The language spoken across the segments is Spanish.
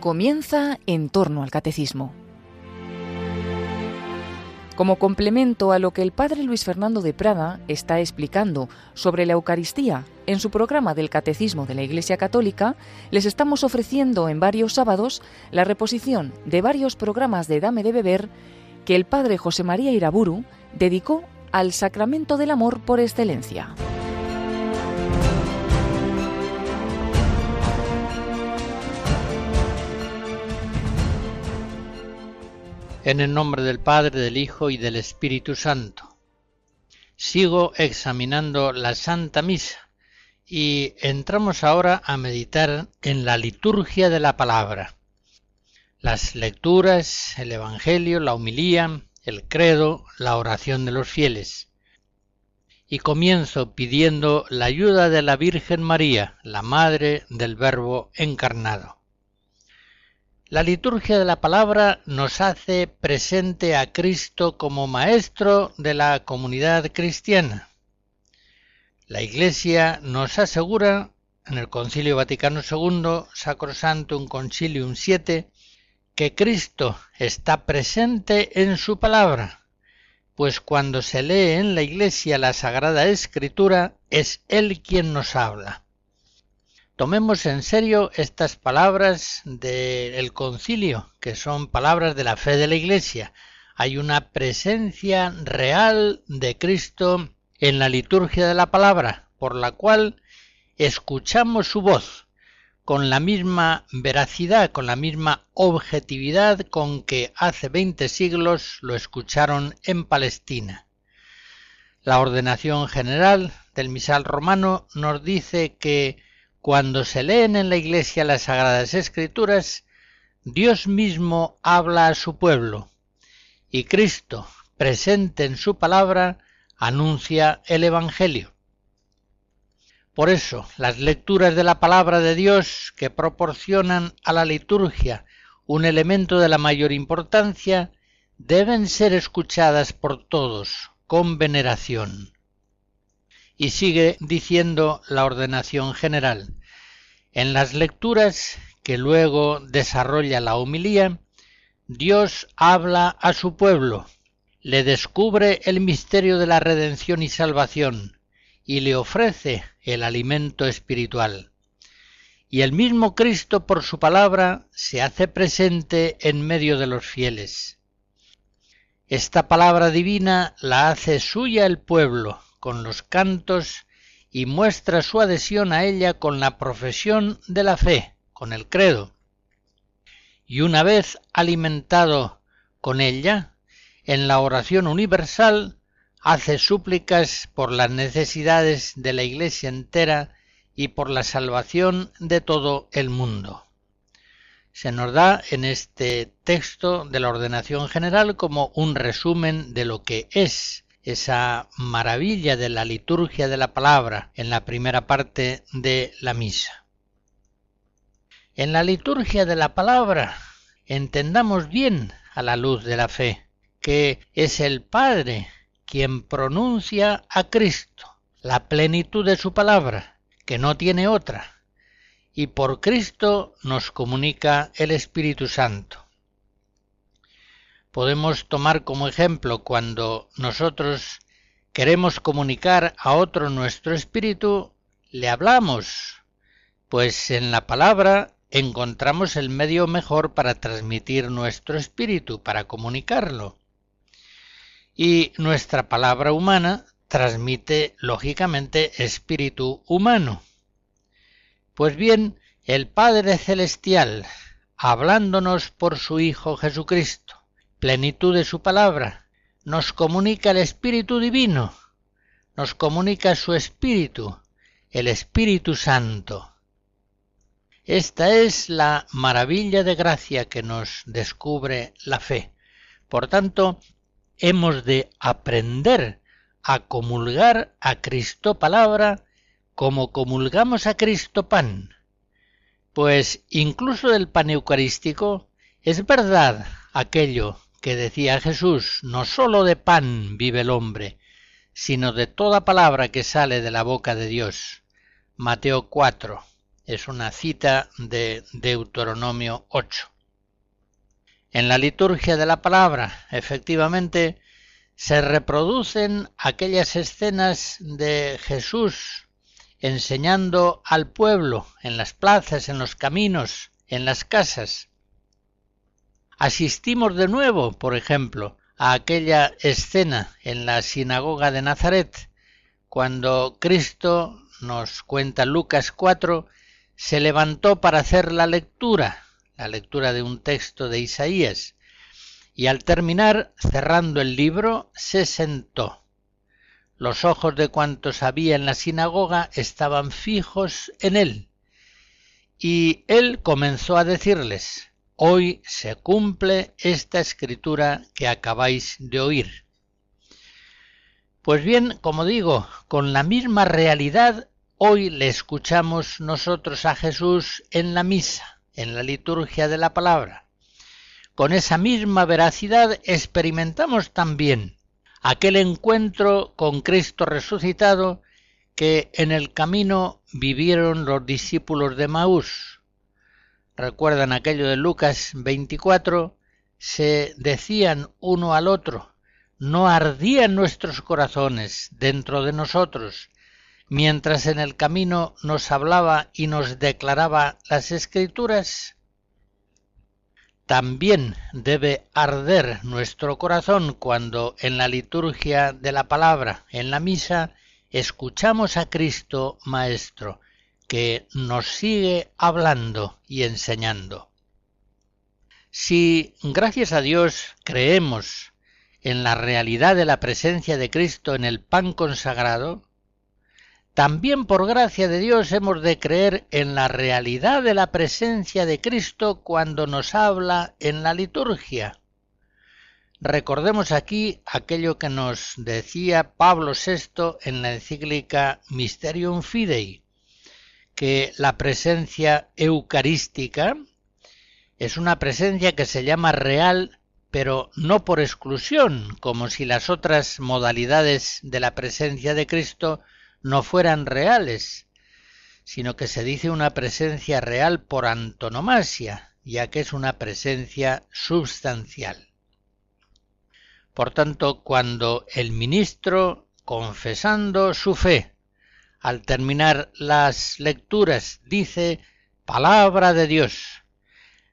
Comienza en torno al catecismo. Como complemento a lo que el padre Luis Fernando de Prada está explicando sobre la Eucaristía en su programa del Catecismo de la Iglesia Católica, les estamos ofreciendo en varios sábados la reposición de varios programas de Dame de Beber que el padre José María Iraburu dedicó al sacramento del amor por excelencia. En el nombre del Padre, del Hijo y del Espíritu Santo. Sigo examinando la Santa Misa y entramos ahora a meditar en la liturgia de la palabra. Las lecturas, el Evangelio, la humilía, el credo, la oración de los fieles. Y comienzo pidiendo la ayuda de la Virgen María, la Madre del Verbo encarnado. La liturgia de la palabra nos hace presente a Cristo como Maestro de la comunidad cristiana. La Iglesia nos asegura en el Concilio Vaticano II, Sacrosantum Concilium VII, que Cristo está presente en su palabra, pues cuando se lee en la Iglesia la Sagrada Escritura es Él quien nos habla. Tomemos en serio estas palabras del concilio, que son palabras de la fe de la Iglesia. Hay una presencia real de Cristo en la liturgia de la palabra, por la cual escuchamos su voz con la misma veracidad, con la misma objetividad con que hace veinte siglos lo escucharon en Palestina. La ordenación general del misal romano nos dice que cuando se leen en la Iglesia las Sagradas Escrituras, Dios mismo habla a su pueblo y Cristo, presente en su palabra, anuncia el Evangelio. Por eso, las lecturas de la palabra de Dios que proporcionan a la liturgia un elemento de la mayor importancia deben ser escuchadas por todos con veneración. Y sigue diciendo la ordenación general. En las lecturas que luego desarrolla la homilía, Dios habla a su pueblo, le descubre el misterio de la redención y salvación, y le ofrece el alimento espiritual. Y el mismo Cristo por su palabra se hace presente en medio de los fieles. Esta palabra divina la hace suya el pueblo, con los cantos y muestra su adhesión a ella con la profesión de la fe, con el credo. Y una vez alimentado con ella, en la oración universal hace súplicas por las necesidades de la Iglesia entera y por la salvación de todo el mundo. Se nos da en este texto de la ordenación general como un resumen de lo que es esa maravilla de la liturgia de la palabra en la primera parte de la misa. En la liturgia de la palabra entendamos bien a la luz de la fe que es el Padre quien pronuncia a Cristo, la plenitud de su palabra, que no tiene otra, y por Cristo nos comunica el Espíritu Santo podemos tomar como ejemplo cuando nosotros queremos comunicar a otro nuestro espíritu, le hablamos, pues en la palabra encontramos el medio mejor para transmitir nuestro espíritu, para comunicarlo. Y nuestra palabra humana transmite lógicamente espíritu humano. Pues bien, el Padre Celestial, hablándonos por su Hijo Jesucristo, plenitud de su palabra, nos comunica el Espíritu Divino, nos comunica su Espíritu, el Espíritu Santo. Esta es la maravilla de gracia que nos descubre la fe. Por tanto, hemos de aprender a comulgar a Cristo palabra como comulgamos a Cristo pan. Pues incluso del pan eucarístico es verdad aquello que decía Jesús, no sólo de pan vive el hombre, sino de toda palabra que sale de la boca de Dios. Mateo 4. Es una cita de Deuteronomio 8. En la liturgia de la palabra, efectivamente, se reproducen aquellas escenas de Jesús enseñando al pueblo en las plazas, en los caminos, en las casas. Asistimos de nuevo, por ejemplo, a aquella escena en la sinagoga de Nazaret, cuando Cristo, nos cuenta Lucas 4, se levantó para hacer la lectura, la lectura de un texto de Isaías, y al terminar, cerrando el libro, se sentó. Los ojos de cuantos había en la sinagoga estaban fijos en él. Y él comenzó a decirles, Hoy se cumple esta escritura que acabáis de oír. Pues bien, como digo, con la misma realidad, hoy le escuchamos nosotros a Jesús en la misa, en la liturgia de la palabra. Con esa misma veracidad experimentamos también aquel encuentro con Cristo resucitado que en el camino vivieron los discípulos de Maús. Recuerdan aquello de Lucas 24, se decían uno al otro, no ardían nuestros corazones dentro de nosotros, mientras en el camino nos hablaba y nos declaraba las escrituras. También debe arder nuestro corazón cuando en la liturgia de la palabra, en la misa, escuchamos a Cristo Maestro, que nos sigue hablando y enseñando. Si, gracias a Dios, creemos en la realidad de la presencia de Cristo en el pan consagrado, también por gracia de Dios hemos de creer en la realidad de la presencia de Cristo cuando nos habla en la liturgia. Recordemos aquí aquello que nos decía Pablo VI en la encíclica Mysterium Fidei, que la presencia eucarística es una presencia que se llama real, pero no por exclusión, como si las otras modalidades de la presencia de Cristo no fueran reales, sino que se dice una presencia real por antonomasia, ya que es una presencia substancial. Por tanto, cuando el ministro, confesando su fe, al terminar las lecturas dice palabra de Dios,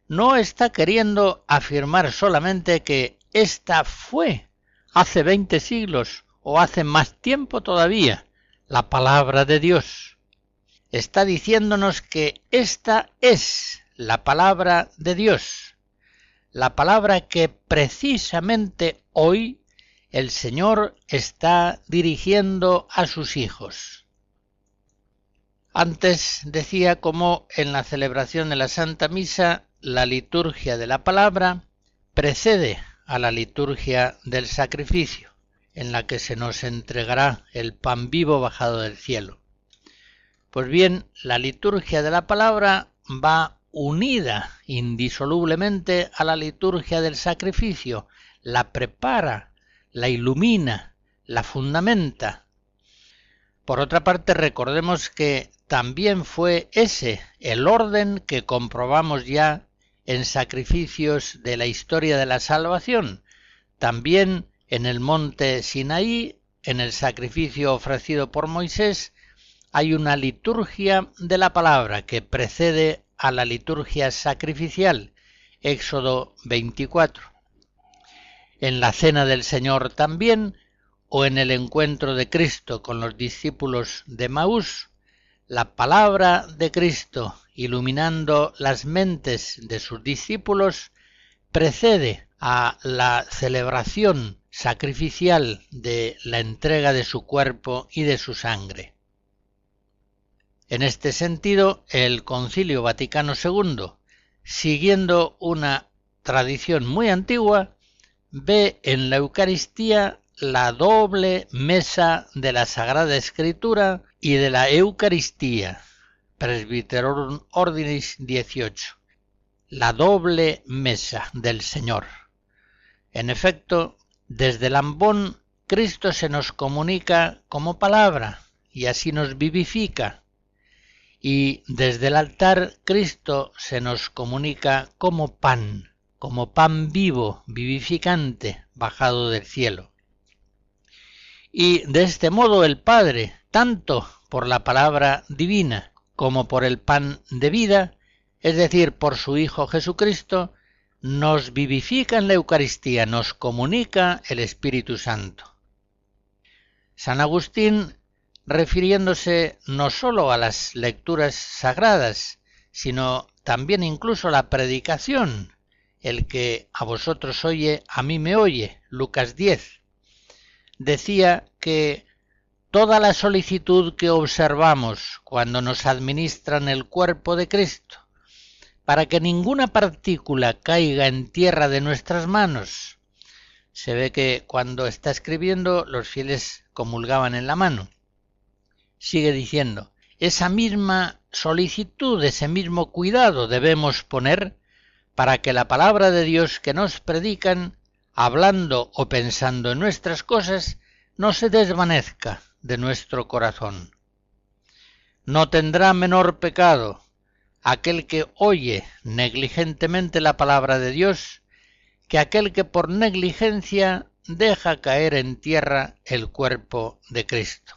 no está queriendo afirmar solamente que ésta fue hace veinte siglos o hace más tiempo todavía, la palabra de Dios. Está diciéndonos que esta es la palabra de Dios, la palabra que precisamente hoy el Señor está dirigiendo a sus hijos. Antes decía como en la celebración de la Santa Misa la liturgia de la palabra precede a la liturgia del sacrificio en la que se nos entregará el pan vivo bajado del cielo. Pues bien, la liturgia de la palabra va unida indisolublemente a la liturgia del sacrificio, la prepara, la ilumina, la fundamenta. Por otra parte, recordemos que también fue ese el orden que comprobamos ya en sacrificios de la historia de la salvación. También en el monte Sinaí, en el sacrificio ofrecido por Moisés, hay una liturgia de la palabra que precede a la liturgia sacrificial, Éxodo 24. En la cena del Señor también, o en el encuentro de Cristo con los discípulos de Maús, la palabra de Cristo, iluminando las mentes de sus discípulos, precede a la celebración sacrificial de la entrega de su cuerpo y de su sangre. En este sentido, el Concilio Vaticano II, siguiendo una tradición muy antigua, ve en la Eucaristía la doble mesa de la Sagrada Escritura y de la Eucaristía, Presbyterorum Ordinis 18, la doble mesa del Señor. En efecto, desde el ambón Cristo se nos comunica como palabra y así nos vivifica. y desde el altar Cristo se nos comunica como pan, como pan vivo, vivificante, bajado del cielo. Y de este modo el Padre, tanto por la palabra divina como por el pan de vida, es decir, por su Hijo Jesucristo, nos vivifica en la Eucaristía, nos comunica el Espíritu Santo. San Agustín refiriéndose no sólo a las lecturas sagradas, sino también incluso a la predicación. El que a vosotros oye, a mí me oye. Lucas 10. Decía que toda la solicitud que observamos cuando nos administran el cuerpo de Cristo, para que ninguna partícula caiga en tierra de nuestras manos. Se ve que cuando está escribiendo los fieles comulgaban en la mano sigue diciendo, esa misma solicitud, ese mismo cuidado debemos poner para que la palabra de Dios que nos predican, hablando o pensando en nuestras cosas, no se desvanezca de nuestro corazón. No tendrá menor pecado aquel que oye negligentemente la palabra de Dios que aquel que por negligencia deja caer en tierra el cuerpo de Cristo.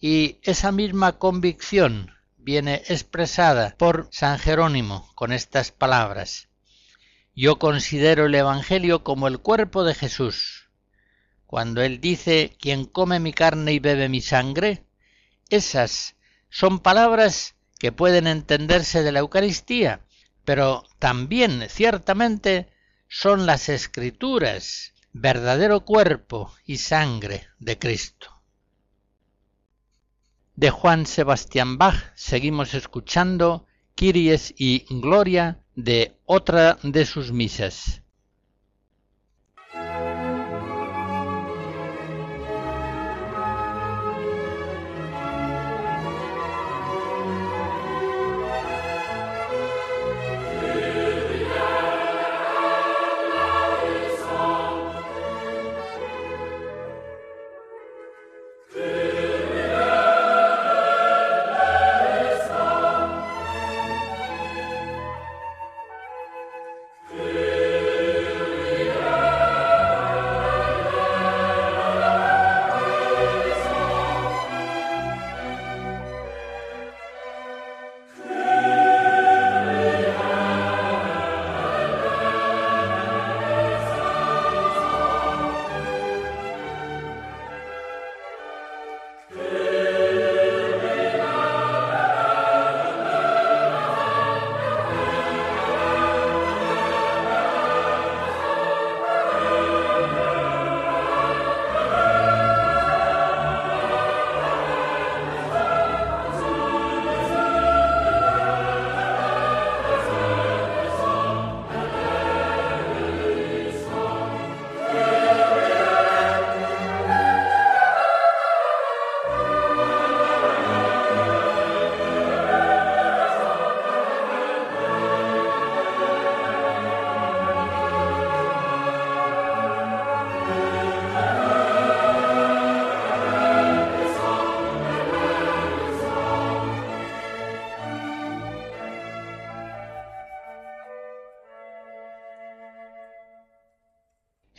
Y esa misma convicción viene expresada por San Jerónimo con estas palabras. Yo considero el Evangelio como el cuerpo de Jesús. Cuando él dice, quien come mi carne y bebe mi sangre, esas son palabras que pueden entenderse de la Eucaristía, pero también ciertamente son las escrituras, verdadero cuerpo y sangre de Cristo de Juan Sebastián Bach seguimos escuchando Kyries y Gloria de otra de sus misas.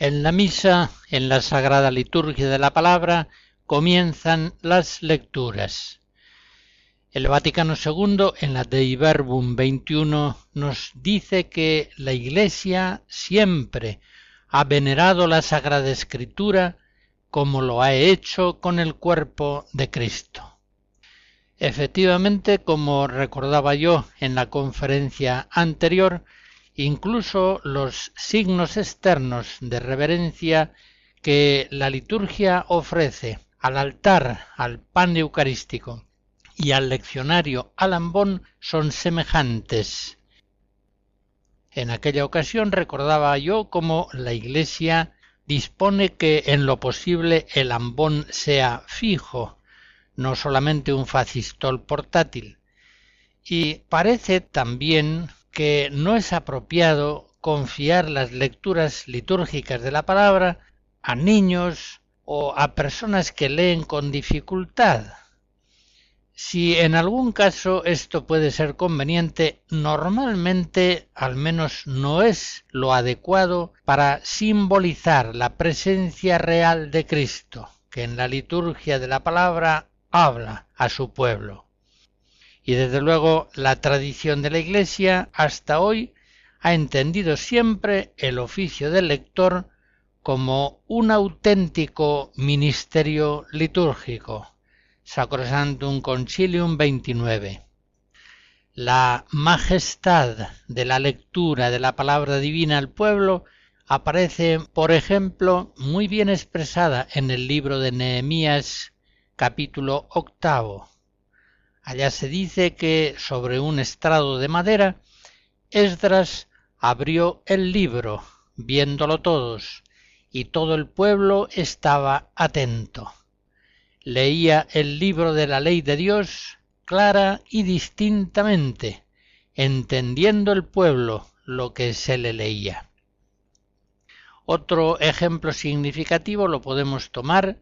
En la misa, en la sagrada liturgia de la palabra, comienzan las lecturas. El Vaticano II, en la Dei Verbum 21, nos dice que la Iglesia siempre ha venerado la Sagrada Escritura como lo ha hecho con el cuerpo de Cristo. Efectivamente, como recordaba yo en la conferencia anterior, incluso los signos externos de reverencia que la liturgia ofrece al altar, al pan eucarístico y al leccionario alambón son semejantes. En aquella ocasión recordaba yo cómo la Iglesia dispone que en lo posible el ambón sea fijo, no solamente un facistol portátil. Y parece también que no es apropiado confiar las lecturas litúrgicas de la palabra a niños o a personas que leen con dificultad. Si en algún caso esto puede ser conveniente, normalmente al menos no es lo adecuado para simbolizar la presencia real de Cristo, que en la liturgia de la palabra habla a su pueblo. Y desde luego la tradición de la Iglesia hasta hoy ha entendido siempre el oficio del lector como un auténtico ministerio litúrgico, Sacrosantum Concilium 29. La majestad de la lectura de la palabra divina al pueblo aparece, por ejemplo, muy bien expresada en el libro de Nehemías capítulo octavo. Allá se dice que sobre un estrado de madera Esdras abrió el libro, viéndolo todos, y todo el pueblo estaba atento leía el libro de la ley de Dios clara y distintamente, entendiendo el pueblo lo que se le leía. Otro ejemplo significativo lo podemos tomar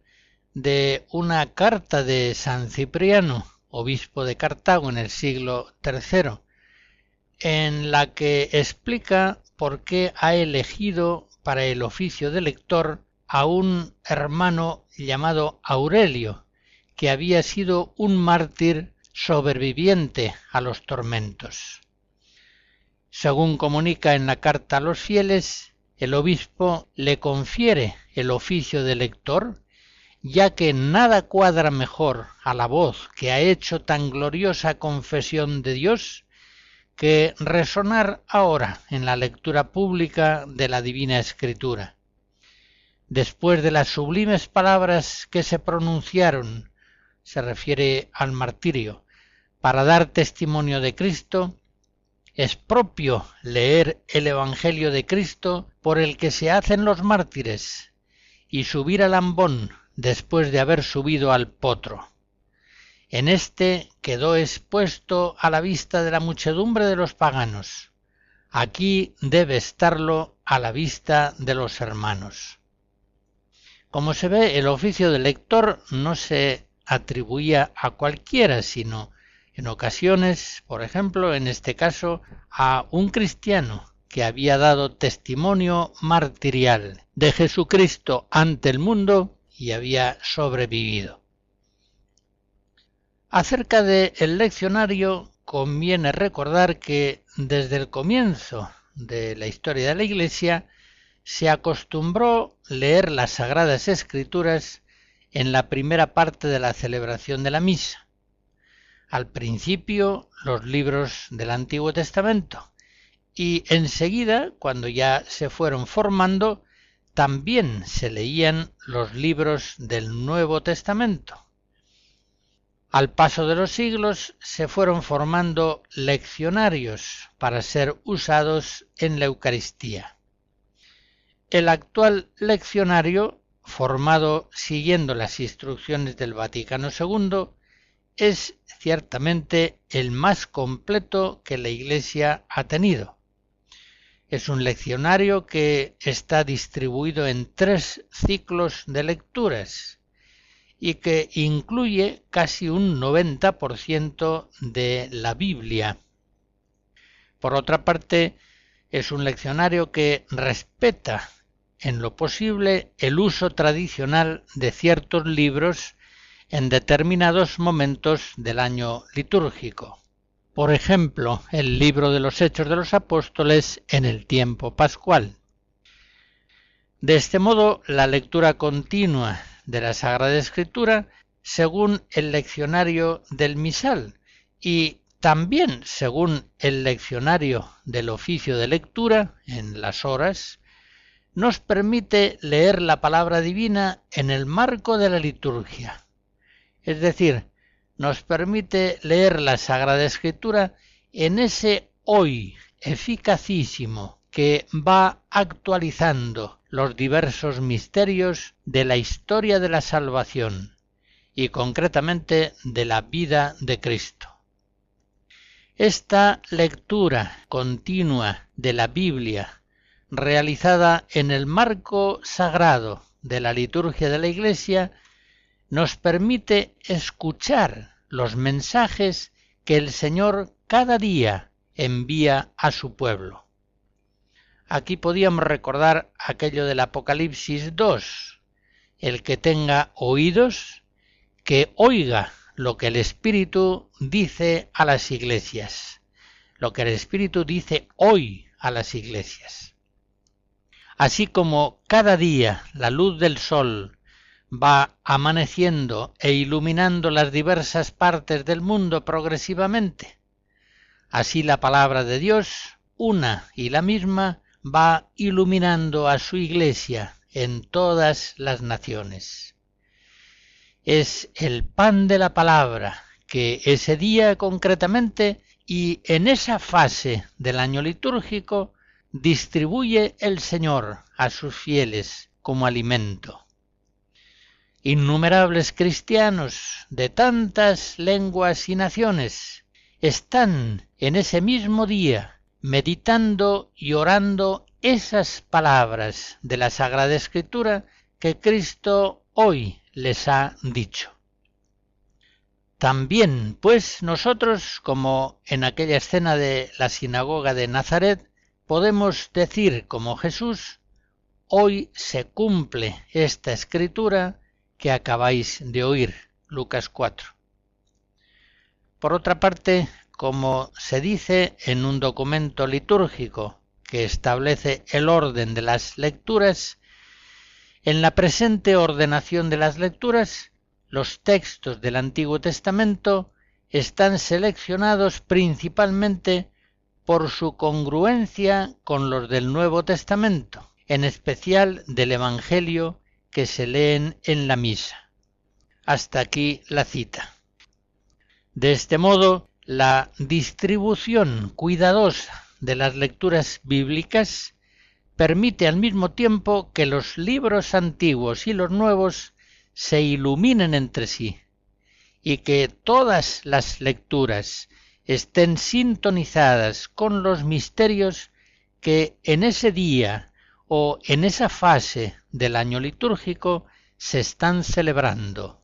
de una carta de San Cipriano, obispo de Cartago en el siglo III, en la que explica por qué ha elegido para el oficio de lector a un hermano llamado Aurelio, que había sido un mártir sobreviviente a los tormentos. Según comunica en la carta a los fieles, el obispo le confiere el oficio de lector, ya que nada cuadra mejor a la voz que ha hecho tan gloriosa confesión de Dios que resonar ahora en la lectura pública de la Divina Escritura. Después de las sublimes palabras que se pronunciaron, se refiere al martirio, para dar testimonio de Cristo, es propio leer el Evangelio de Cristo por el que se hacen los mártires y subir al ambón después de haber subido al potro. En éste quedó expuesto a la vista de la muchedumbre de los paganos. Aquí debe estarlo a la vista de los hermanos. Como se ve, el oficio de lector no se atribuía a cualquiera, sino en ocasiones, por ejemplo, en este caso, a un cristiano que había dado testimonio martirial de Jesucristo ante el mundo y había sobrevivido. Acerca del el leccionario conviene recordar que desde el comienzo de la historia de la Iglesia se acostumbró leer las Sagradas Escrituras en la primera parte de la celebración de la misa. Al principio los libros del Antiguo Testamento y enseguida, cuando ya se fueron formando, también se leían los libros del Nuevo Testamento. Al paso de los siglos se fueron formando leccionarios para ser usados en la Eucaristía. El actual leccionario, formado siguiendo las instrucciones del Vaticano II, es ciertamente el más completo que la Iglesia ha tenido. Es un leccionario que está distribuido en tres ciclos de lecturas y que incluye casi un 90% de la Biblia. Por otra parte, es un leccionario que respeta en lo posible el uso tradicional de ciertos libros en determinados momentos del año litúrgico. Por ejemplo, el libro de los Hechos de los Apóstoles en el tiempo pascual. De este modo, la lectura continua de la Sagrada Escritura según el leccionario del misal y también según el leccionario del oficio de lectura en las horas nos permite leer la palabra divina en el marco de la liturgia. Es decir, nos permite leer la Sagrada Escritura en ese hoy eficacísimo que va actualizando los diversos misterios de la historia de la salvación y concretamente de la vida de Cristo. Esta lectura continua de la Biblia realizada en el marco sagrado de la liturgia de la Iglesia, nos permite escuchar los mensajes que el Señor cada día envía a su pueblo. Aquí podíamos recordar aquello del Apocalipsis 2. El que tenga oídos, que oiga lo que el Espíritu dice a las iglesias, lo que el Espíritu dice hoy a las iglesias. Así como cada día la luz del sol va amaneciendo e iluminando las diversas partes del mundo progresivamente, así la palabra de Dios, una y la misma, va iluminando a su iglesia en todas las naciones. Es el pan de la palabra que ese día concretamente y en esa fase del año litúrgico distribuye el Señor a sus fieles como alimento. Innumerables cristianos de tantas lenguas y naciones están en ese mismo día meditando y orando esas palabras de la Sagrada Escritura que Cristo hoy les ha dicho. También, pues, nosotros, como en aquella escena de la sinagoga de Nazaret, podemos decir como Jesús, hoy se cumple esta escritura que acabáis de oír. Lucas 4. Por otra parte, como se dice en un documento litúrgico que establece el orden de las lecturas, en la presente ordenación de las lecturas, los textos del Antiguo Testamento están seleccionados principalmente por su congruencia con los del Nuevo Testamento, en especial del Evangelio que se leen en la misa. Hasta aquí la cita. De este modo, la distribución cuidadosa de las lecturas bíblicas permite al mismo tiempo que los libros antiguos y los nuevos se iluminen entre sí y que todas las lecturas estén sintonizadas con los misterios que en ese día o en esa fase del año litúrgico se están celebrando.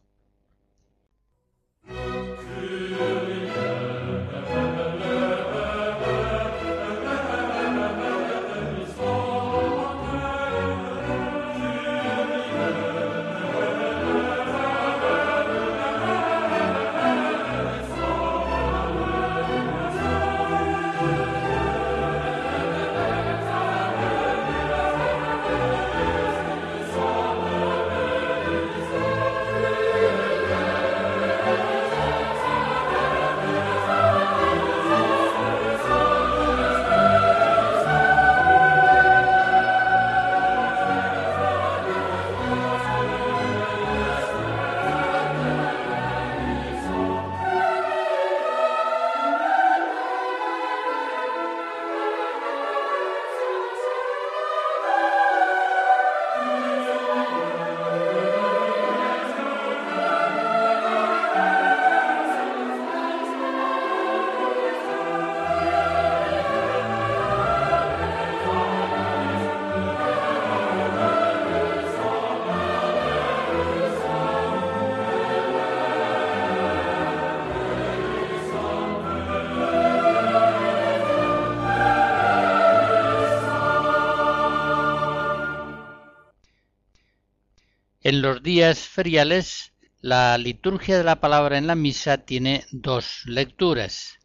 En los días feriales, la liturgia de la palabra en la misa tiene dos lecturas.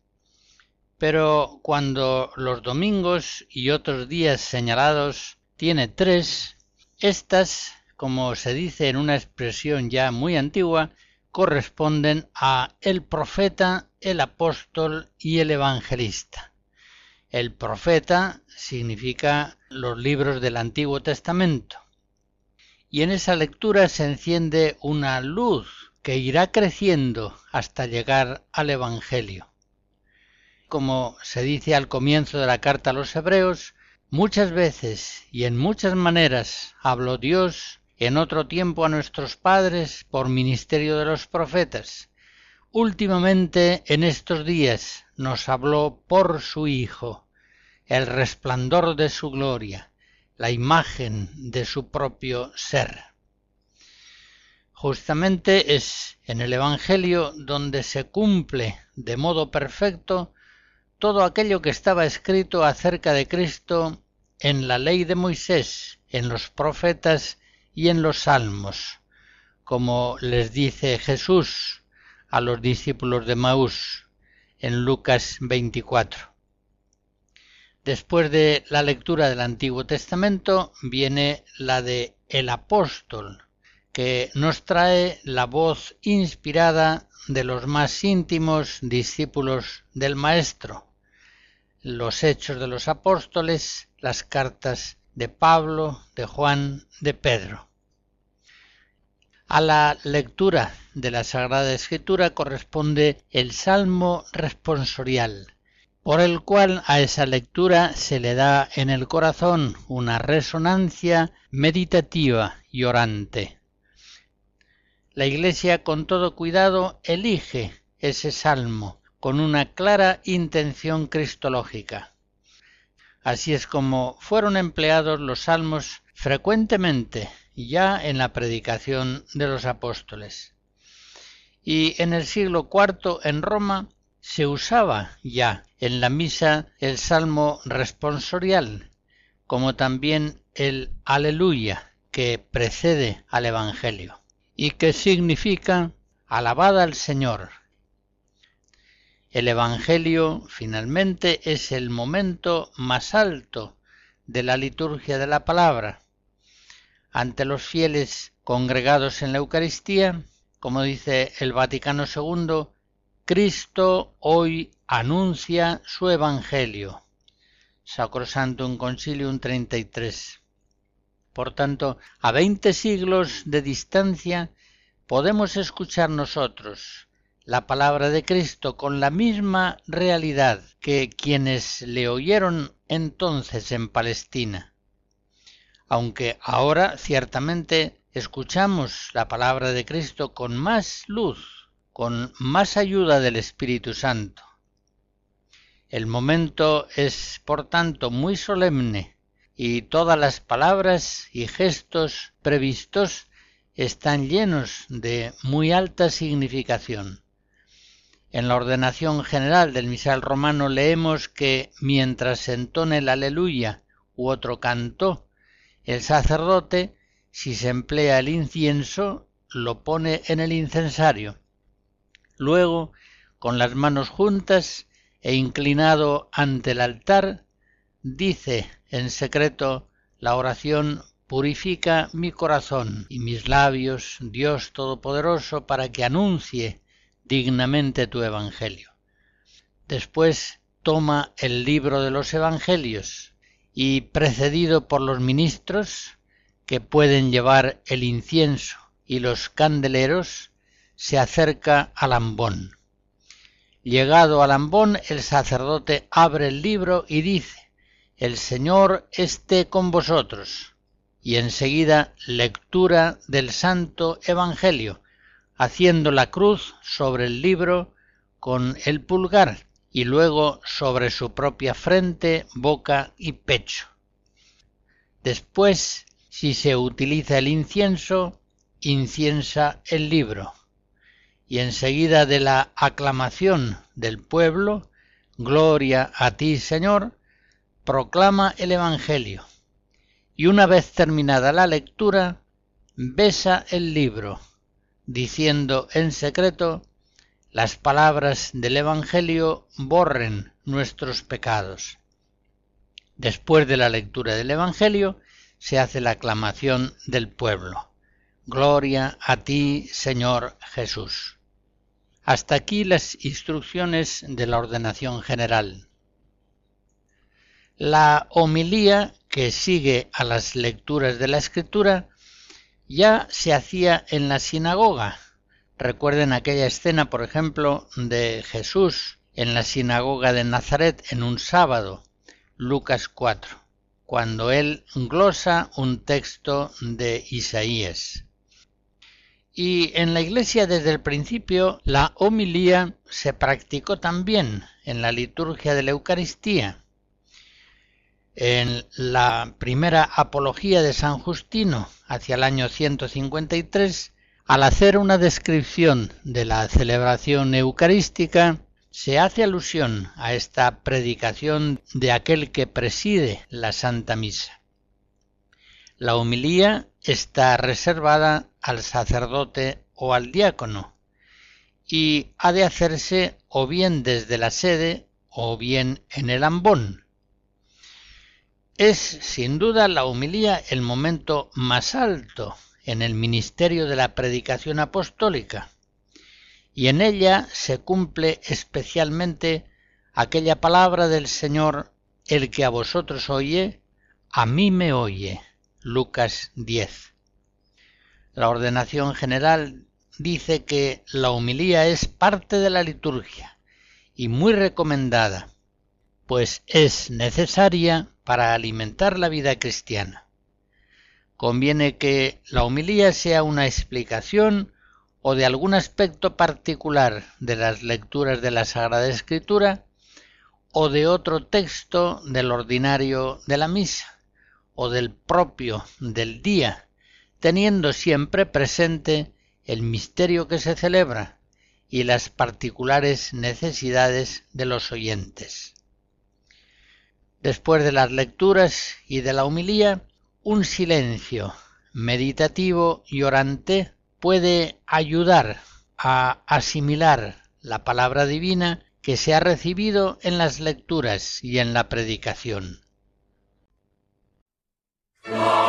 Pero cuando los domingos y otros días señalados tiene tres, estas, como se dice en una expresión ya muy antigua, corresponden a el profeta, el apóstol y el evangelista. El profeta significa los libros del Antiguo Testamento y en esa lectura se enciende una luz que irá creciendo hasta llegar al Evangelio. Como se dice al comienzo de la carta a los Hebreos, muchas veces y en muchas maneras habló Dios en otro tiempo a nuestros padres por ministerio de los profetas. Últimamente en estos días nos habló por su Hijo, el resplandor de su gloria, la imagen de su propio ser. Justamente es en el Evangelio donde se cumple de modo perfecto todo aquello que estaba escrito acerca de Cristo en la ley de Moisés, en los profetas y en los salmos, como les dice Jesús a los discípulos de Maús en Lucas 24. Después de la lectura del Antiguo Testamento viene la de el apóstol, que nos trae la voz inspirada de los más íntimos discípulos del Maestro, los hechos de los apóstoles, las cartas de Pablo, de Juan, de Pedro. A la lectura de la Sagrada Escritura corresponde el Salmo responsorial, por el cual a esa lectura se le da en el corazón una resonancia meditativa y orante. La Iglesia con todo cuidado elige ese salmo con una clara intención cristológica. Así es como fueron empleados los salmos frecuentemente ya en la predicación de los apóstoles. Y en el siglo IV en Roma se usaba ya en la misa el salmo responsorial, como también el aleluya que precede al Evangelio y que significa alabada al Señor. El Evangelio finalmente es el momento más alto de la liturgia de la palabra. Ante los fieles congregados en la Eucaristía, como dice el Vaticano II, Cristo hoy anuncia su Evangelio. Sacrosantum Concilium 33. Por tanto, a veinte siglos de distancia podemos escuchar nosotros la palabra de Cristo con la misma realidad que quienes le oyeron entonces en Palestina. Aunque ahora ciertamente escuchamos la palabra de Cristo con más luz, con más ayuda del Espíritu Santo. El momento es, por tanto, muy solemne y todas las palabras y gestos previstos están llenos de muy alta significación. En la ordenación general del misal romano leemos que mientras se entone el aleluya u otro canto, el sacerdote, si se emplea el incienso, lo pone en el incensario. Luego, con las manos juntas e inclinado ante el altar, dice en secreto la oración Purifica mi corazón y mis labios, Dios Todopoderoso, para que anuncie dignamente tu Evangelio. Después toma el libro de los Evangelios y, precedido por los ministros, que pueden llevar el incienso y los candeleros, se acerca al ambón. Llegado al ambón, el sacerdote abre el libro y dice, el Señor esté con vosotros. Y enseguida lectura del Santo Evangelio, haciendo la cruz sobre el libro con el pulgar y luego sobre su propia frente, boca y pecho. Después, si se utiliza el incienso, inciensa el libro. Y enseguida de la aclamación del pueblo, Gloria a ti, Señor, proclama el Evangelio y una vez terminada la lectura, besa el libro, diciendo en secreto, las palabras del Evangelio borren nuestros pecados. Después de la lectura del Evangelio, se hace la aclamación del pueblo. Gloria a ti, Señor Jesús. Hasta aquí las instrucciones de la ordenación general. La homilía que sigue a las lecturas de la escritura ya se hacía en la sinagoga. Recuerden aquella escena, por ejemplo, de Jesús en la sinagoga de Nazaret en un sábado, Lucas 4, cuando él glosa un texto de Isaías. Y en la iglesia desde el principio la homilía se practicó también en la liturgia de la Eucaristía en la primera apología de San Justino, hacia el año 153, Al hacer una descripción de la celebración eucarística, se hace alusión a esta predicación de aquel que preside la Santa Misa. La homilía está reservada al sacerdote o al diácono y ha de hacerse o bien desde la sede o bien en el ambón. Es sin duda la homilía el momento más alto en el ministerio de la predicación apostólica y en ella se cumple especialmente aquella palabra del Señor, el que a vosotros oye, a mí me oye. Lucas 10. La ordenación general dice que la homilía es parte de la liturgia y muy recomendada, pues es necesaria para alimentar la vida cristiana. Conviene que la homilía sea una explicación o de algún aspecto particular de las lecturas de la Sagrada Escritura o de otro texto del ordinario de la misa o del propio del día, teniendo siempre presente el misterio que se celebra y las particulares necesidades de los oyentes. Después de las lecturas y de la humilía, un silencio meditativo y orante puede ayudar a asimilar la palabra divina que se ha recibido en las lecturas y en la predicación. Whoa!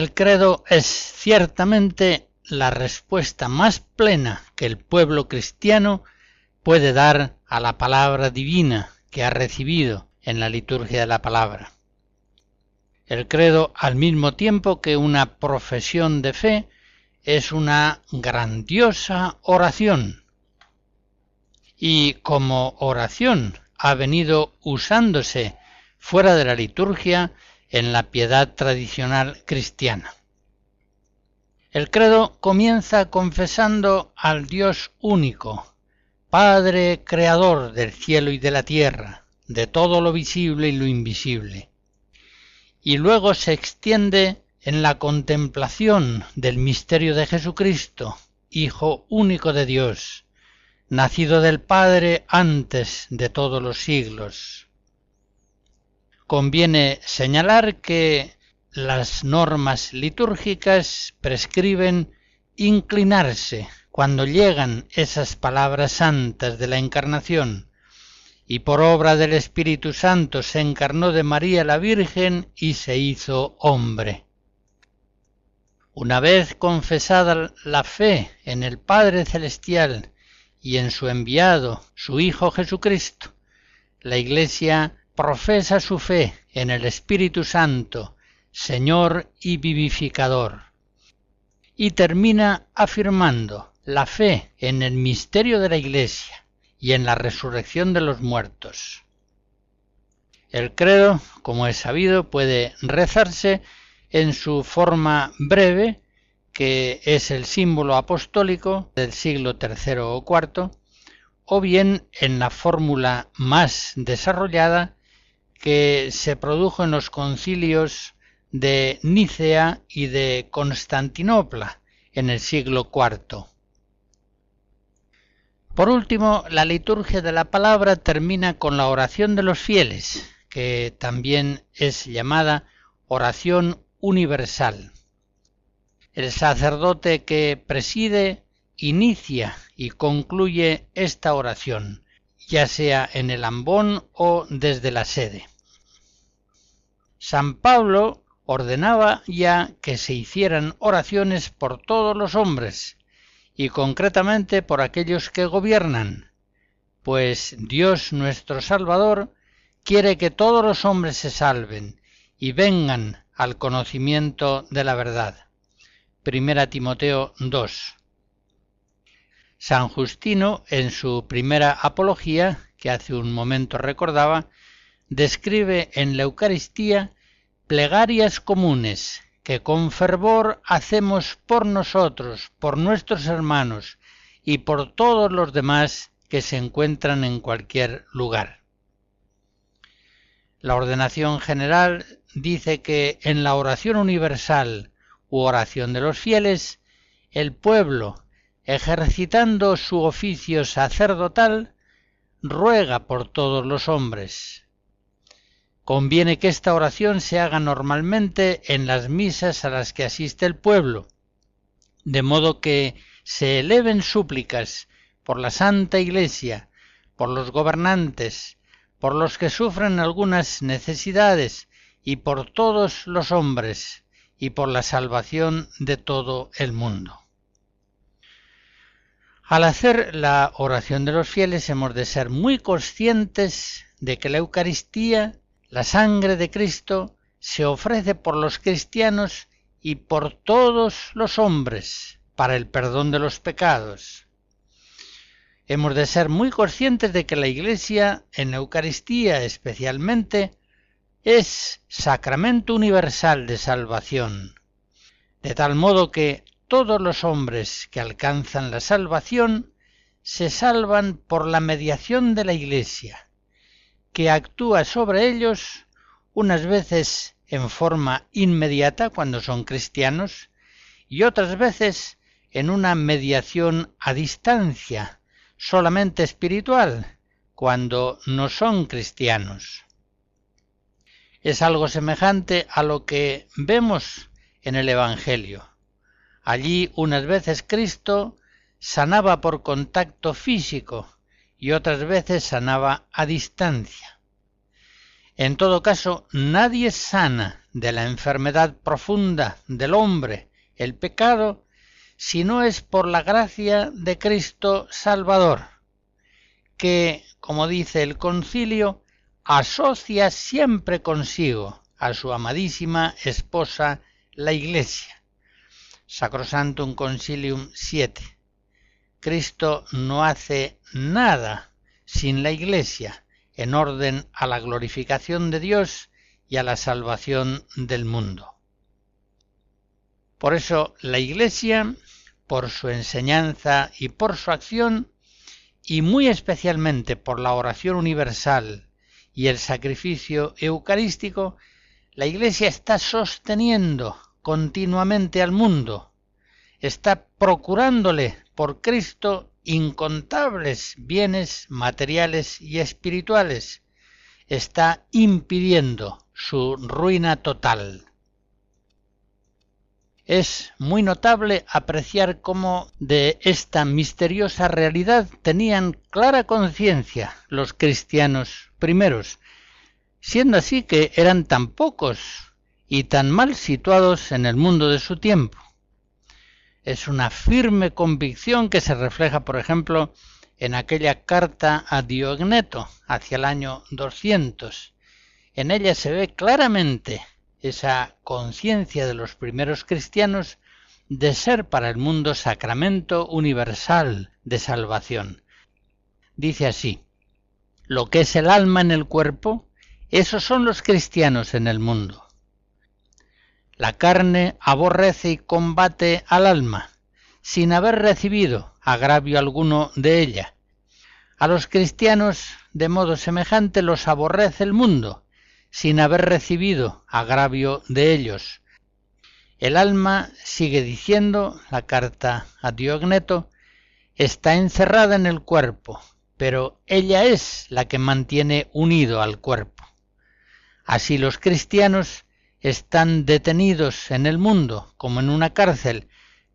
El credo es ciertamente la respuesta más plena que el pueblo cristiano puede dar a la palabra divina que ha recibido en la liturgia de la palabra. El credo, al mismo tiempo que una profesión de fe, es una grandiosa oración. Y como oración ha venido usándose fuera de la liturgia en la piedad tradicional cristiana. El credo comienza confesando al Dios único, Padre Creador del cielo y de la tierra, de todo lo visible y lo invisible. Y luego se extiende en la contemplación del misterio de Jesucristo, Hijo único de Dios, nacido del Padre antes de todos los siglos, Conviene señalar que las normas litúrgicas prescriben inclinarse cuando llegan esas palabras santas de la Encarnación, y por obra del Espíritu Santo se encarnó de María la Virgen y se hizo hombre. Una vez confesada la fe en el Padre Celestial y en su enviado, su Hijo Jesucristo, la Iglesia profesa su fe en el Espíritu Santo, Señor y vivificador, y termina afirmando la fe en el misterio de la Iglesia y en la resurrección de los muertos. El credo, como es sabido, puede rezarse en su forma breve, que es el símbolo apostólico del siglo III o IV, o bien en la fórmula más desarrollada que se produjo en los concilios de Nicea y de Constantinopla en el siglo IV. Por último, la liturgia de la palabra termina con la oración de los fieles, que también es llamada oración universal. El sacerdote que preside inicia y concluye esta oración, ya sea en el ambón o desde la sede. San Pablo ordenaba ya que se hicieran oraciones por todos los hombres, y concretamente por aquellos que gobiernan, pues Dios nuestro Salvador quiere que todos los hombres se salven y vengan al conocimiento de la verdad. Primera Timoteo 2. San Justino, en su primera apología, que hace un momento recordaba, describe en la Eucaristía plegarias comunes que con fervor hacemos por nosotros, por nuestros hermanos y por todos los demás que se encuentran en cualquier lugar. La ordenación general dice que en la oración universal u oración de los fieles, el pueblo, ejercitando su oficio sacerdotal, ruega por todos los hombres. Conviene que esta oración se haga normalmente en las misas a las que asiste el pueblo, de modo que se eleven súplicas por la Santa Iglesia, por los gobernantes, por los que sufren algunas necesidades y por todos los hombres y por la salvación de todo el mundo. Al hacer la oración de los fieles hemos de ser muy conscientes de que la Eucaristía, la sangre de Cristo, se ofrece por los cristianos y por todos los hombres para el perdón de los pecados. Hemos de ser muy conscientes de que la Iglesia, en la Eucaristía especialmente, es sacramento universal de salvación, de tal modo que todos los hombres que alcanzan la salvación se salvan por la mediación de la Iglesia, que actúa sobre ellos unas veces en forma inmediata cuando son cristianos y otras veces en una mediación a distancia solamente espiritual cuando no son cristianos. Es algo semejante a lo que vemos en el Evangelio. Allí unas veces Cristo sanaba por contacto físico y otras veces sanaba a distancia. En todo caso, nadie sana de la enfermedad profunda del hombre, el pecado, si no es por la gracia de Cristo Salvador, que, como dice el concilio, asocia siempre consigo a su amadísima esposa, la Iglesia. Sacrosantum Concilium 7. Cristo no hace nada sin la Iglesia en orden a la glorificación de Dios y a la salvación del mundo. Por eso la Iglesia por su enseñanza y por su acción, y muy especialmente por la oración universal y el sacrificio eucarístico, la Iglesia está sosteniendo continuamente al mundo, está procurándole por Cristo incontables bienes materiales y espirituales, está impidiendo su ruina total es muy notable apreciar cómo de esta misteriosa realidad tenían clara conciencia los cristianos primeros, siendo así que eran tan pocos y tan mal situados en el mundo de su tiempo. Es una firme convicción que se refleja, por ejemplo, en aquella carta a Diogneto hacia el año 200. En ella se ve claramente esa conciencia de los primeros cristianos de ser para el mundo sacramento universal de salvación. Dice así, lo que es el alma en el cuerpo, esos son los cristianos en el mundo. La carne aborrece y combate al alma, sin haber recibido agravio alguno de ella. A los cristianos, de modo semejante, los aborrece el mundo, sin haber recibido agravio de ellos. El alma sigue diciendo, la carta a Diogneto, está encerrada en el cuerpo, pero ella es la que mantiene unido al cuerpo. Así los cristianos están detenidos en el mundo, como en una cárcel,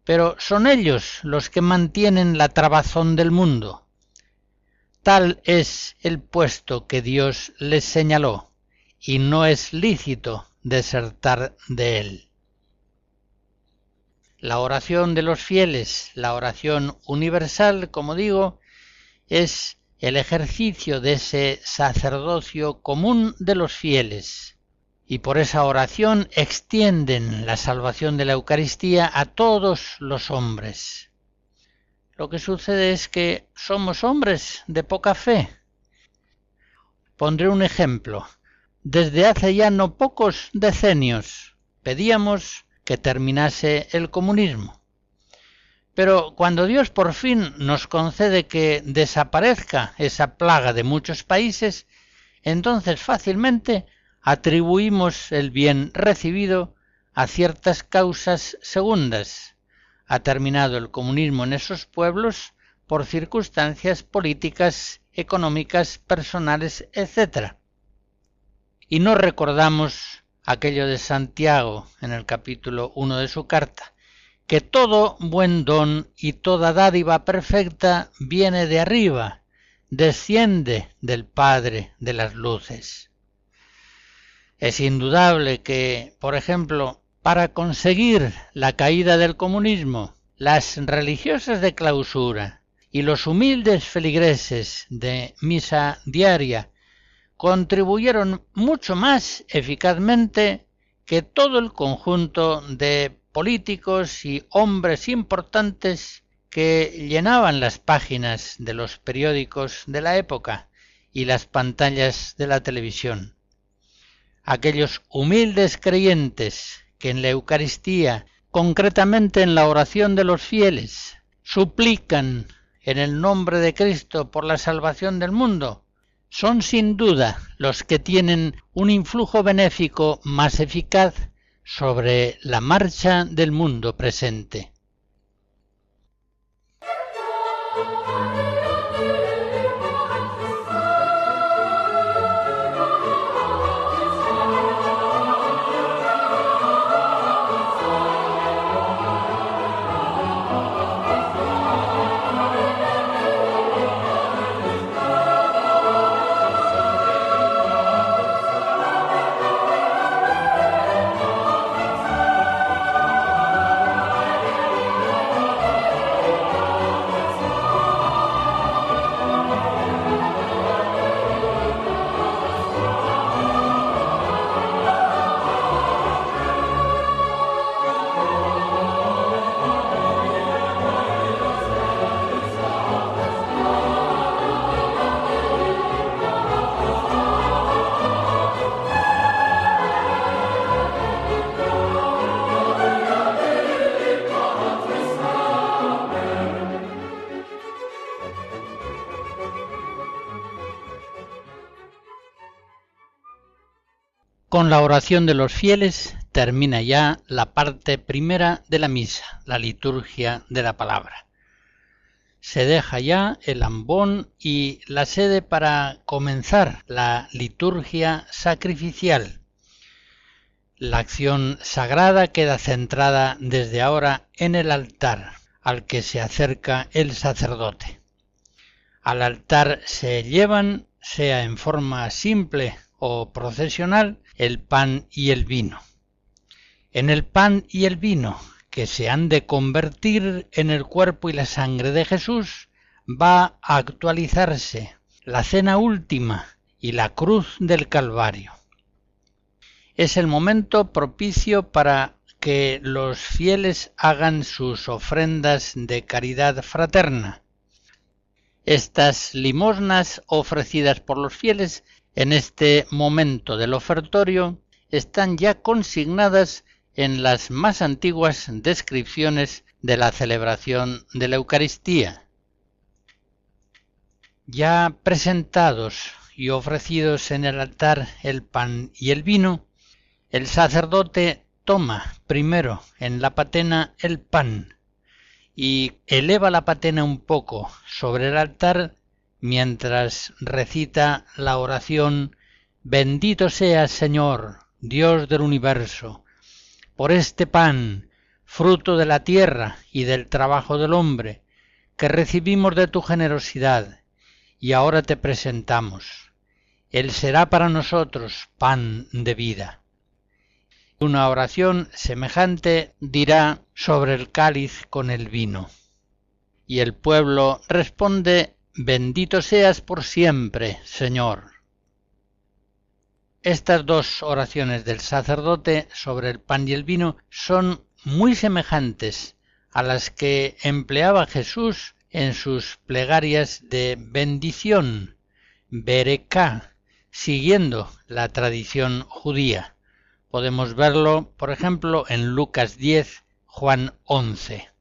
pero son ellos los que mantienen la trabazón del mundo. Tal es el puesto que Dios les señaló, y no es lícito desertar de él. La oración de los fieles, la oración universal, como digo, es el ejercicio de ese sacerdocio común de los fieles, y por esa oración extienden la salvación de la Eucaristía a todos los hombres. Lo que sucede es que somos hombres de poca fe. Pondré un ejemplo. Desde hace ya no pocos decenios pedíamos que terminase el comunismo. Pero cuando Dios por fin nos concede que desaparezca esa plaga de muchos países, entonces fácilmente atribuimos el bien recibido a ciertas causas segundas. Ha terminado el comunismo en esos pueblos por circunstancias políticas, económicas, personales, etc. Y no recordamos aquello de Santiago en el capítulo 1 de su carta, que todo buen don y toda dádiva perfecta viene de arriba, desciende del Padre de las luces. Es indudable que, por ejemplo, para conseguir la caída del comunismo, las religiosas de clausura y los humildes feligreses de misa diaria contribuyeron mucho más eficazmente que todo el conjunto de políticos y hombres importantes que llenaban las páginas de los periódicos de la época y las pantallas de la televisión. Aquellos humildes creyentes que en la Eucaristía, concretamente en la oración de los fieles, suplican en el nombre de Cristo por la salvación del mundo, son sin duda los que tienen un influjo benéfico más eficaz sobre la marcha del mundo presente. Con la oración de los fieles termina ya la parte primera de la misa, la liturgia de la palabra. Se deja ya el ambón y la sede para comenzar la liturgia sacrificial. La acción sagrada queda centrada desde ahora en el altar, al que se acerca el sacerdote. Al altar se llevan, sea en forma simple o procesional, el pan y el vino. En el pan y el vino, que se han de convertir en el cuerpo y la sangre de Jesús, va a actualizarse la cena última y la cruz del Calvario. Es el momento propicio para que los fieles hagan sus ofrendas de caridad fraterna. Estas limosnas ofrecidas por los fieles en este momento del ofertorio están ya consignadas en las más antiguas descripciones de la celebración de la Eucaristía. Ya presentados y ofrecidos en el altar el pan y el vino, el sacerdote toma primero en la patena el pan y eleva la patena un poco sobre el altar mientras recita la oración Bendito seas, Señor, Dios del universo, por este pan, fruto de la tierra y del trabajo del hombre, que recibimos de tu generosidad, y ahora te presentamos. Él será para nosotros pan de vida. Una oración semejante dirá sobre el cáliz con el vino. Y el pueblo responde, Bendito seas por siempre, Señor. Estas dos oraciones del sacerdote sobre el pan y el vino son muy semejantes a las que empleaba Jesús en sus plegarias de bendición, bereká, siguiendo la tradición judía. Podemos verlo, por ejemplo, en Lucas 10, Juan 11.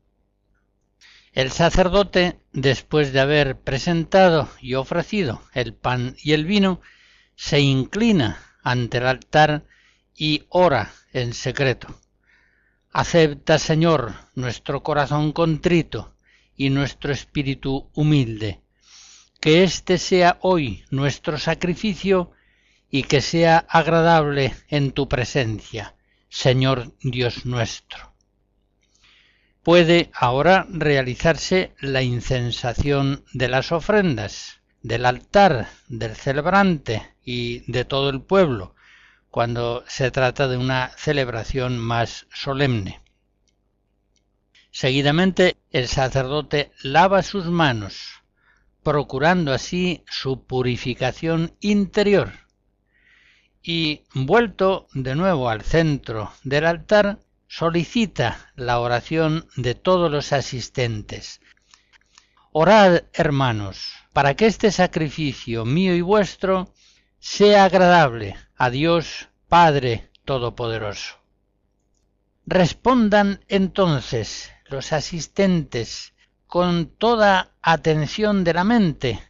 El sacerdote, después de haber presentado y ofrecido el pan y el vino, se inclina ante el altar y ora en secreto. Acepta, Señor, nuestro corazón contrito y nuestro espíritu humilde. Que éste sea hoy nuestro sacrificio y que sea agradable en tu presencia, Señor Dios nuestro. Puede ahora realizarse la incensación de las ofrendas, del altar, del celebrante, y de todo el pueblo, cuando se trata de una celebración más solemne. Seguidamente el sacerdote lava sus manos, procurando así su purificación interior, y vuelto de nuevo al centro del altar, solicita la oración de todos los asistentes. Orad, hermanos, para que este sacrificio mío y vuestro sea agradable a Dios Padre Todopoderoso. Respondan entonces los asistentes con toda atención de la mente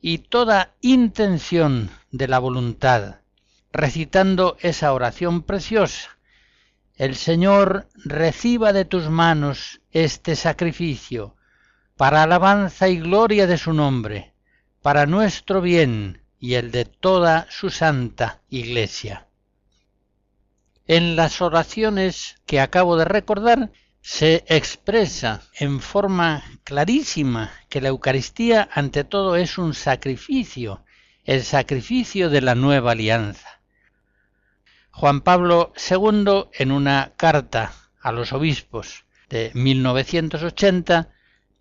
y toda intención de la voluntad, recitando esa oración preciosa. El Señor reciba de tus manos este sacrificio, para alabanza y gloria de su nombre, para nuestro bien y el de toda su santa Iglesia. En las oraciones que acabo de recordar se expresa en forma clarísima que la Eucaristía ante todo es un sacrificio, el sacrificio de la nueva alianza. Juan Pablo II, en una carta a los obispos de 1980,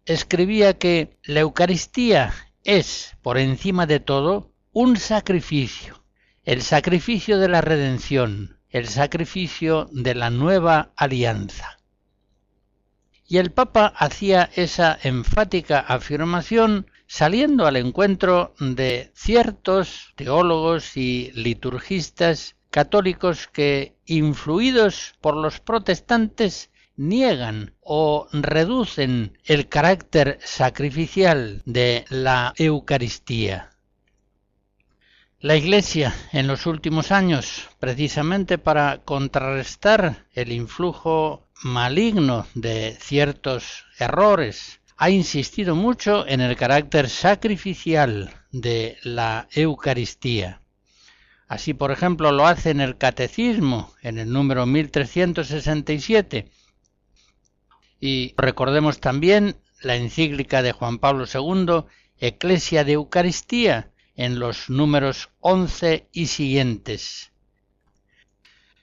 escribía que la Eucaristía es, por encima de todo, un sacrificio, el sacrificio de la redención, el sacrificio de la nueva alianza. Y el Papa hacía esa enfática afirmación saliendo al encuentro de ciertos teólogos y liturgistas católicos que, influidos por los protestantes, niegan o reducen el carácter sacrificial de la Eucaristía. La Iglesia en los últimos años, precisamente para contrarrestar el influjo maligno de ciertos errores, ha insistido mucho en el carácter sacrificial de la Eucaristía. Así, por ejemplo, lo hace en el Catecismo, en el número 1367. Y recordemos también la encíclica de Juan Pablo II, Eclesia de Eucaristía, en los números 11 y siguientes.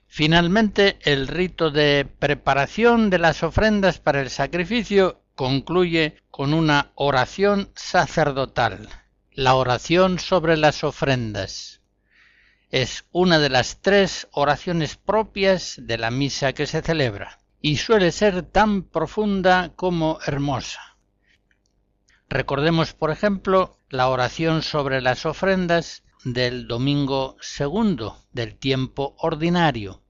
Finalmente, el rito de preparación de las ofrendas para el sacrificio concluye con una oración sacerdotal, la oración sobre las ofrendas. Es una de las tres oraciones propias de la misa que se celebra y suele ser tan profunda como hermosa. Recordemos, por ejemplo, la oración sobre las ofrendas del domingo segundo del tiempo ordinario.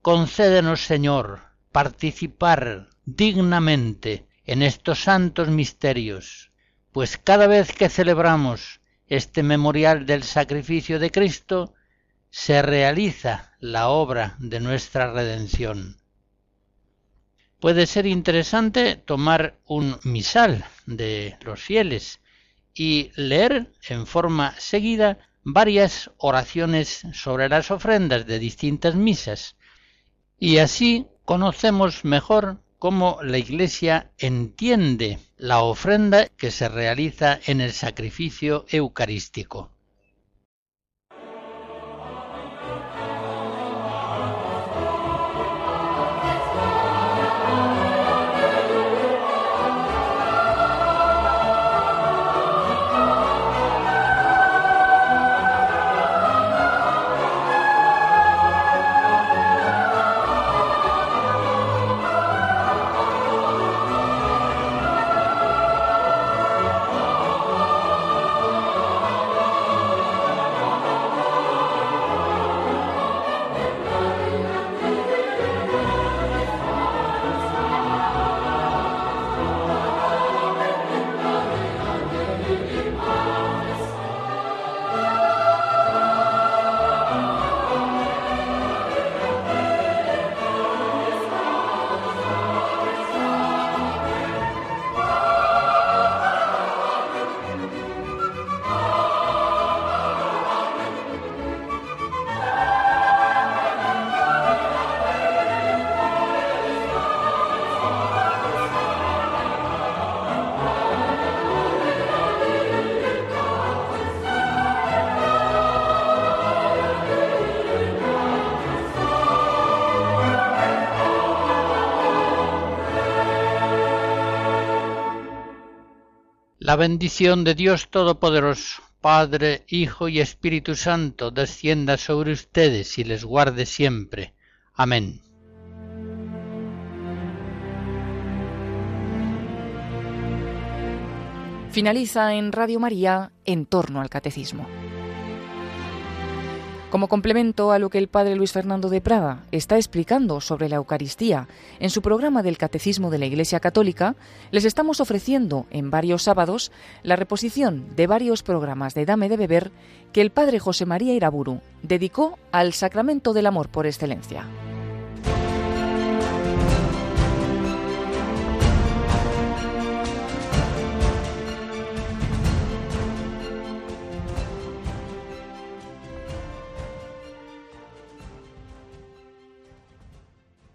Concédenos, Señor, participar dignamente en estos santos misterios, pues cada vez que celebramos este memorial del sacrificio de Cristo, se realiza la obra de nuestra redención. puede ser interesante tomar un misal de los fieles y leer en forma seguida varias oraciones sobre las ofrendas de distintas misas, y así conocemos mejor cómo la Iglesia entiende la ofrenda que se realiza en el sacrificio eucarístico. La bendición de Dios Todopoderoso, Padre, Hijo y Espíritu Santo, descienda sobre ustedes y les guarde siempre. Amén. Finaliza en Radio María en torno al catecismo. Como complemento a lo que el padre Luis Fernando de Prada está explicando sobre la Eucaristía en su programa del Catecismo de la Iglesia Católica, les estamos ofreciendo en varios sábados la reposición de varios programas de Dame de Beber que el padre José María Iraburu dedicó al sacramento del amor por excelencia.